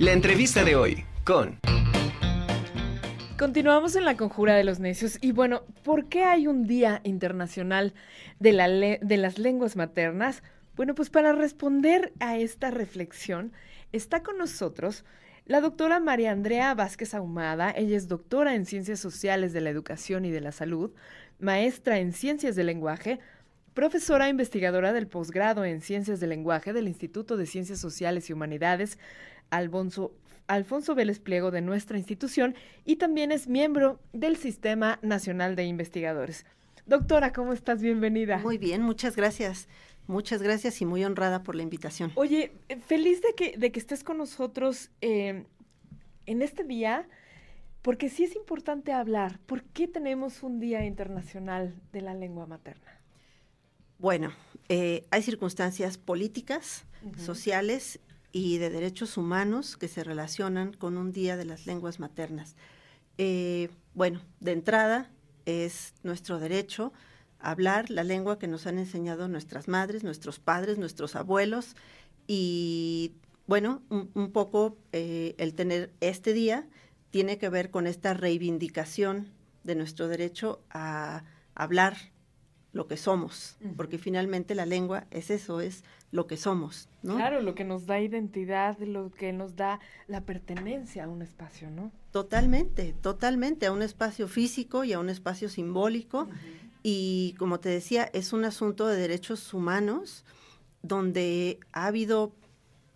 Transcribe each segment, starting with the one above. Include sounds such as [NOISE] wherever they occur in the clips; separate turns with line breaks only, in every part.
La entrevista de hoy con...
Continuamos en la conjura de los necios y bueno, ¿por qué hay un Día Internacional de, la de las Lenguas Maternas? Bueno, pues para responder a esta reflexión está con nosotros la doctora María Andrea Vázquez Ahumada. Ella es doctora en Ciencias Sociales de la Educación y de la Salud, maestra en Ciencias del Lenguaje, profesora investigadora del posgrado en Ciencias del Lenguaje del Instituto de Ciencias Sociales y Humanidades, Alfonso, Alfonso Vélez Pliego de nuestra institución y también es miembro del Sistema Nacional de Investigadores. Doctora, ¿cómo estás? Bienvenida.
Muy bien, muchas gracias. Muchas gracias y muy honrada por la invitación.
Oye, eh, feliz de que, de que estés con nosotros eh, en este día, porque sí es importante hablar. ¿Por qué tenemos un Día Internacional de la Lengua Materna?
Bueno, eh, hay circunstancias políticas, sociales y de derechos humanos que se relacionan con un día de las lenguas maternas. Eh, bueno, de entrada es nuestro derecho hablar la lengua que nos han enseñado nuestras madres, nuestros padres, nuestros abuelos y bueno, un, poco eh, el tener este día tiene que ver con esta reivindicación de nuestro derecho a hablar lo que somos, porque finalmente la lengua es eso, es lo que somos, ¿no?
Claro, lo que nos da identidad, lo que nos da la pertenencia a un espacio, ¿no?
Totalmente, totalmente, a un espacio físico y a un espacio simbólico. Y como te decía, es un asunto de derechos humanos donde ha habido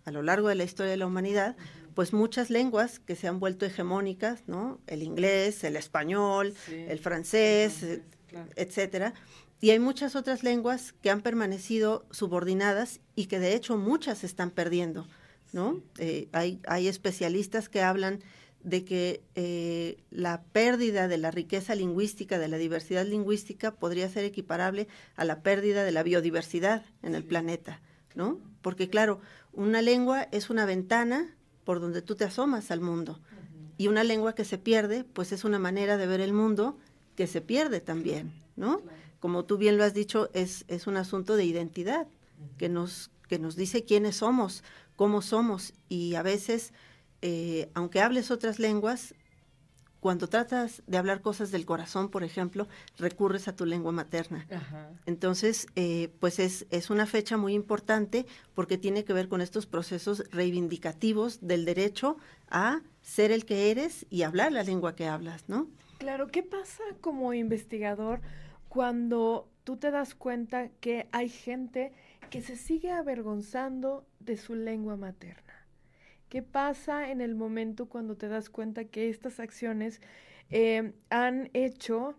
a lo largo de la historia de la humanidad, pues muchas lenguas que se han vuelto hegemónicas, ¿no? El inglés, el español, el francés, etcétera y hay muchas otras lenguas que han permanecido subordinadas y que de hecho muchas se están perdiendo, ¿no? Eh, hay, hay especialistas que hablan de que eh, la pérdida de la riqueza lingüística, de la diversidad lingüística, podría ser equiparable a la pérdida de la biodiversidad en el planeta, ¿no? Porque claro, una lengua es una ventana por donde tú te asomas al mundo. Y una lengua que se pierde, pues es una manera de ver el mundo que se pierde también, ¿no? como tú bien lo has dicho, es, es un asunto de identidad, que nos, que nos dice quiénes somos, cómo somos, y a veces, eh, aunque hables otras lenguas, cuando tratas de hablar cosas del corazón, por ejemplo, recurres a tu lengua materna. Entonces, eh, pues es, es una fecha muy importante porque tiene que ver con estos procesos reivindicativos del derecho a ser el que eres y hablar la lengua que hablas, ¿no?
Claro, ¿qué pasa como investigador? cuando tú te das cuenta que hay gente que se sigue avergonzando de su lengua materna. ¿Qué pasa en el momento cuando te das cuenta que estas acciones eh, han hecho,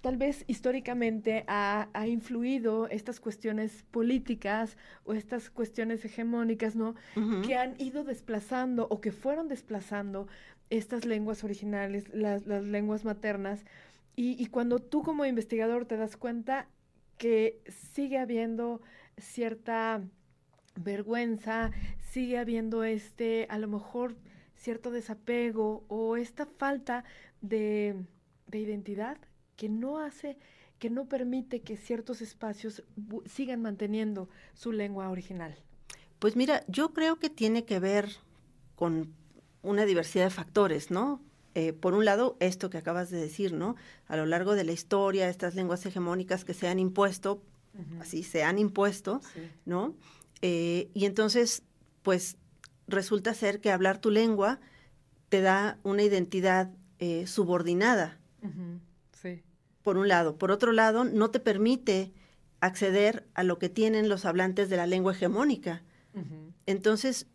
tal vez históricamente ha, influido estas cuestiones políticas o estas cuestiones hegemónicas, ¿no? Que han ido desplazando o que fueron desplazando estas lenguas originales, las, las lenguas maternas, y, cuando tú como investigador te das cuenta que sigue habiendo cierta vergüenza, sigue habiendo este, a lo mejor, cierto desapego o esta falta de, de identidad que no hace, que no permite que ciertos espacios sigan manteniendo su lengua original.
Pues mira, yo creo que tiene que ver con una diversidad de factores, ¿no? Eh, por un lado, esto que acabas de decir, ¿no? A lo largo de la historia, estas lenguas hegemónicas que se han impuesto, así se han impuesto, ¿no? Eh, y entonces, pues resulta ser que hablar tu lengua te da una identidad eh, subordinada. Sí. Por un lado. Por otro lado, no te permite acceder a lo que tienen los hablantes de la lengua hegemónica. Entonces,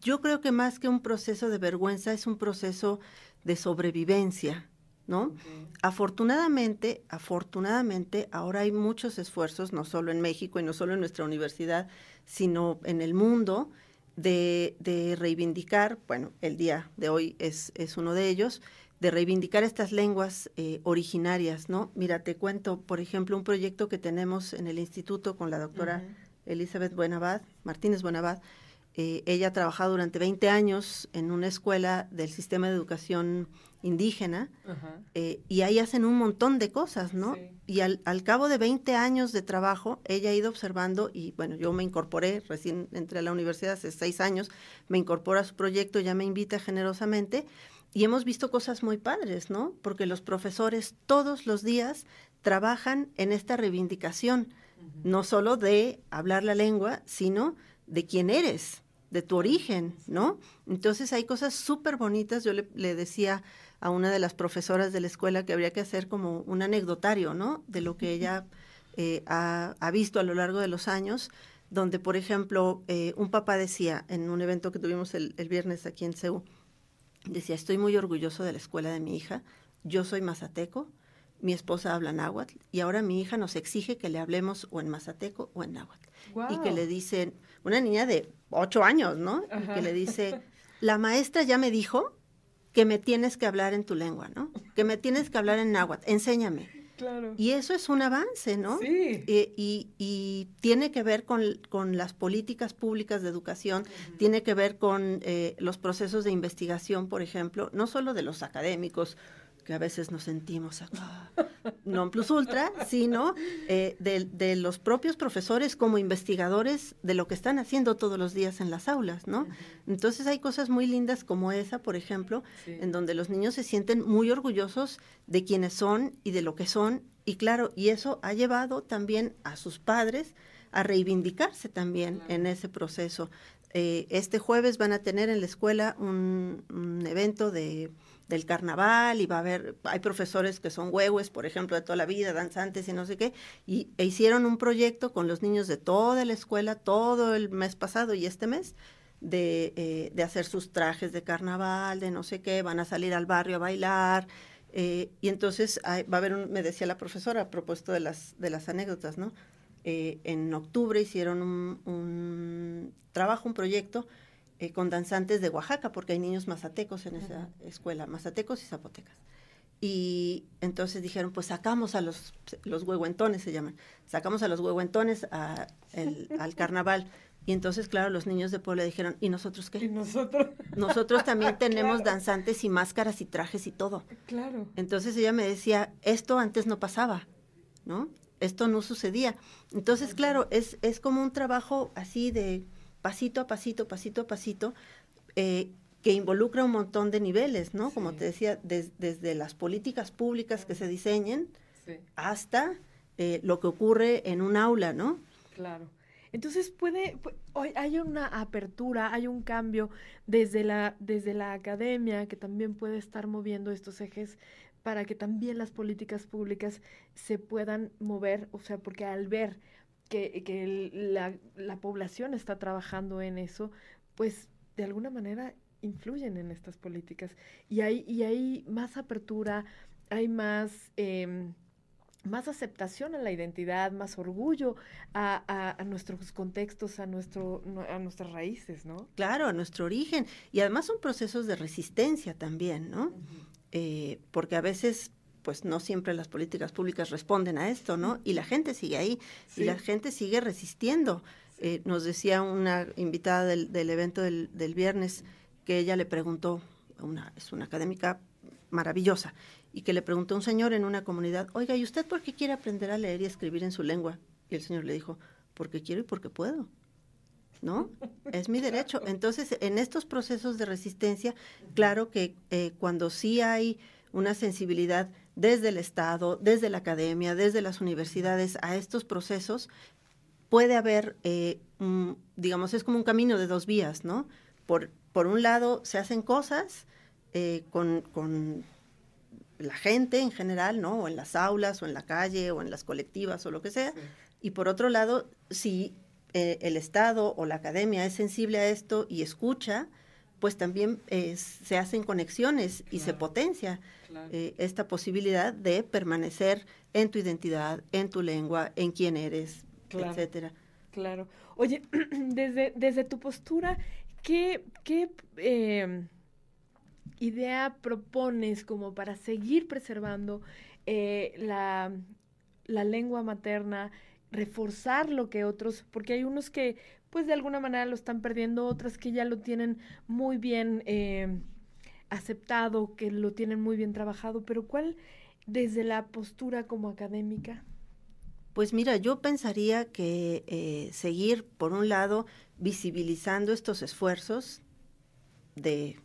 yo creo que más que un proceso de vergüenza, es un proceso de sobrevivencia, ¿no? Afortunadamente, afortunadamente, ahora hay muchos esfuerzos, no solo en México y no solo en nuestra universidad, sino en el mundo, de, de reivindicar, bueno, el día de hoy es, es, uno de ellos, de reivindicar estas lenguas eh, originarias, ¿no? Mira, te cuento, por ejemplo, un proyecto que tenemos en el instituto con la doctora Elizabeth Buenabad, Martínez Buenabad, Eh, ella ha trabajado durante 20 años en una escuela del sistema de educación indígena eh, y ahí hacen un montón de cosas, ¿no? Y al, al, cabo de 20 años de trabajo, ella ha ido observando y bueno, yo me incorporé, recién entré a la universidad hace seis años, me incorpora a su proyecto, ya me invita generosamente y hemos visto cosas muy padres, ¿no? Porque los profesores todos los días trabajan en esta reivindicación, no solo de hablar la lengua, sino de quién eres, de tu origen, ¿no? Entonces hay cosas súper bonitas. Yo le, le, decía a una de las profesoras de la escuela que habría que hacer como un anecdotario, ¿no? De lo que ella eh, ha, ha, visto a lo largo de los años, donde, por ejemplo, eh, un papá decía en un evento que tuvimos el, el viernes aquí en CEU, decía, estoy muy orgulloso de la escuela de mi hija, yo soy mazateco, mi esposa habla náhuatl y ahora mi hija nos exige que le hablemos o en mazateco o en náhuatl. Y que le dicen, una niña de ocho años, ¿no? Y que le dice, [LAUGHS] la maestra ya me dijo que me tienes que hablar en tu lengua, ¿no? Que me tienes que hablar en náhuatl, enséñame.
Claro.
Y eso es un avance, ¿no?
Sí.
Y, y, tiene que ver con, con, las políticas públicas de educación, uh -huh. tiene que ver con eh, los procesos de investigación, por ejemplo, no solo de los académicos, que a veces nos sentimos acá, non plus ultra, sino eh, de, de, los propios profesores como investigadores de lo que están haciendo todos los días en las aulas, ¿no? Entonces hay cosas muy lindas como esa, por ejemplo, sí. en donde los niños se sienten muy orgullosos de quienes son y de lo que son, y claro, y eso ha llevado también a sus padres a reivindicarse también claro. en ese proceso. Eh, este jueves van a tener en la escuela un, un evento de del carnaval y va a haber, hay profesores que son huehues, por ejemplo, de toda la vida, danzantes y no sé qué, y e hicieron un proyecto con los niños de toda la escuela todo el mes pasado y este mes de, eh, de hacer sus trajes de carnaval, de no sé qué, van a salir al barrio a bailar, eh, y entonces va a haber, me decía la profesora a propósito de las, de las anécdotas, ¿no? Eh, en octubre hicieron un trabajo, un proyecto, eh, con danzantes de Oaxaca, porque hay niños mazatecos en esa uh -huh. escuela, mazatecos y zapotecas. Y entonces dijeron, pues sacamos a los, los huehuentones, se llaman, sacamos a los huehuentones a el, [LAUGHS] al carnaval. Y entonces, claro, los niños de Puebla dijeron, ¿y nosotros qué?
¿Y nosotros? [LAUGHS]
Nosotros también [LAUGHS] tenemos claro. danzantes y máscaras y trajes y todo.
Claro.
Entonces ella me decía, esto antes no pasaba, ¿no? Esto no sucedía. Entonces, claro, es, es como un trabajo así de pasito a pasito, pasito a pasito, eh, que involucra un montón de niveles, ¿no? Sí. Como te decía, des, desde las políticas públicas que se diseñen sí. hasta eh, lo que ocurre en un aula, ¿no?
Claro. Entonces puede, hoy hay una apertura, hay un cambio desde la, desde la academia que también puede estar moviendo estos ejes para que también las políticas públicas se puedan mover, o sea, porque al ver que, que el, la, la, población está trabajando en eso, pues de alguna manera influyen en estas políticas. Y hay, y hay más apertura, hay más, eh, más aceptación a la identidad, más orgullo a, a, a, nuestros contextos, a, nuestro, a nuestras raíces, ¿no?
Claro, a nuestro origen. Y además son procesos de resistencia también, ¿no? Uh -huh. eh, porque a veces pues no siempre las políticas públicas responden a esto, ¿no? Y la gente sigue ahí, sí. y la gente sigue resistiendo. Eh, nos decía una invitada del, del evento del, del, viernes que ella le preguntó, una, es una académica maravillosa, y que le preguntó a un señor en una comunidad, oiga, ¿y usted por qué quiere aprender a leer y escribir en su lengua? Y el señor le dijo, porque quiero y porque puedo. ¿no? [LAUGHS] Es mi derecho. Entonces, en estos procesos de resistencia, claro que eh, cuando sí hay una sensibilidad desde el Estado, desde la academia, desde las universidades a estos procesos, puede haber, eh, un, digamos, es como un camino de dos vías, ¿no? Por, por un lado, se hacen cosas eh, con, con, la gente en general, ¿no? O en las aulas, o en la calle, o en las colectivas, o lo que sea. Sí. Y por otro lado, si eh, el Estado o la academia es sensible a esto y escucha, pues también eh, se hacen conexiones y claro, se potencia claro. eh, esta posibilidad de permanecer en tu identidad, en tu lengua, en quién eres,
claro,
etcétera.
Claro. Oye, [CLEARS THROAT] desde, desde tu postura, ¿qué, qué eh, idea propones como para seguir preservando eh, la, la lengua materna? reforzar lo que otros, porque hay unos que pues de alguna manera lo están perdiendo, otras que ya lo tienen muy bien eh, aceptado, que lo tienen muy bien trabajado, pero ¿cuál desde la postura como académica?
Pues mira, yo pensaría que eh, seguir, por un lado, visibilizando estos esfuerzos de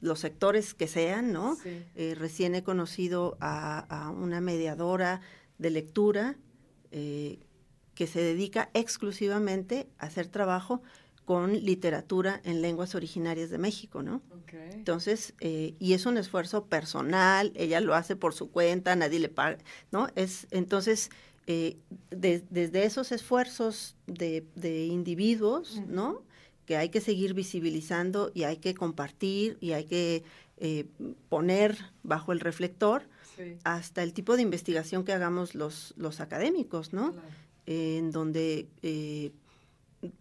los sectores que sean, ¿no? Eh, recién he conocido a, una mediadora de lectura eh, que se dedica exclusivamente a hacer trabajo con literatura en lenguas originarias de México, ¿no? Entonces, eh, y es un esfuerzo personal, ella lo hace por su cuenta, nadie le paga, ¿no? Es, entonces, desde esos esfuerzos de, individuos, ¿no? que hay que seguir visibilizando y hay que compartir y hay que eh, poner bajo el reflector hasta el tipo de investigación que hagamos los, los académicos, ¿no? En donde eh,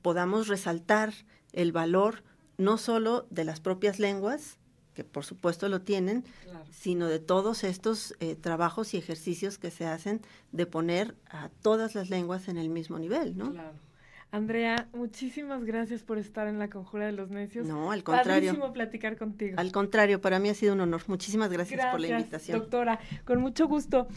podamos resaltar el valor no solo de las propias lenguas, que por supuesto lo tienen, sino de todos estos eh, trabajos y ejercicios que se hacen de poner a todas las lenguas en el mismo nivel, ¿no? Claro.
Andrea, muchísimas gracias por estar en la Conjura de los Necios.
No, al contrario.
Padrísimo platicar contigo.
Al contrario, para mí ha sido un honor. Muchísimas gracias, por la invitación.
Doctora, con mucho gusto.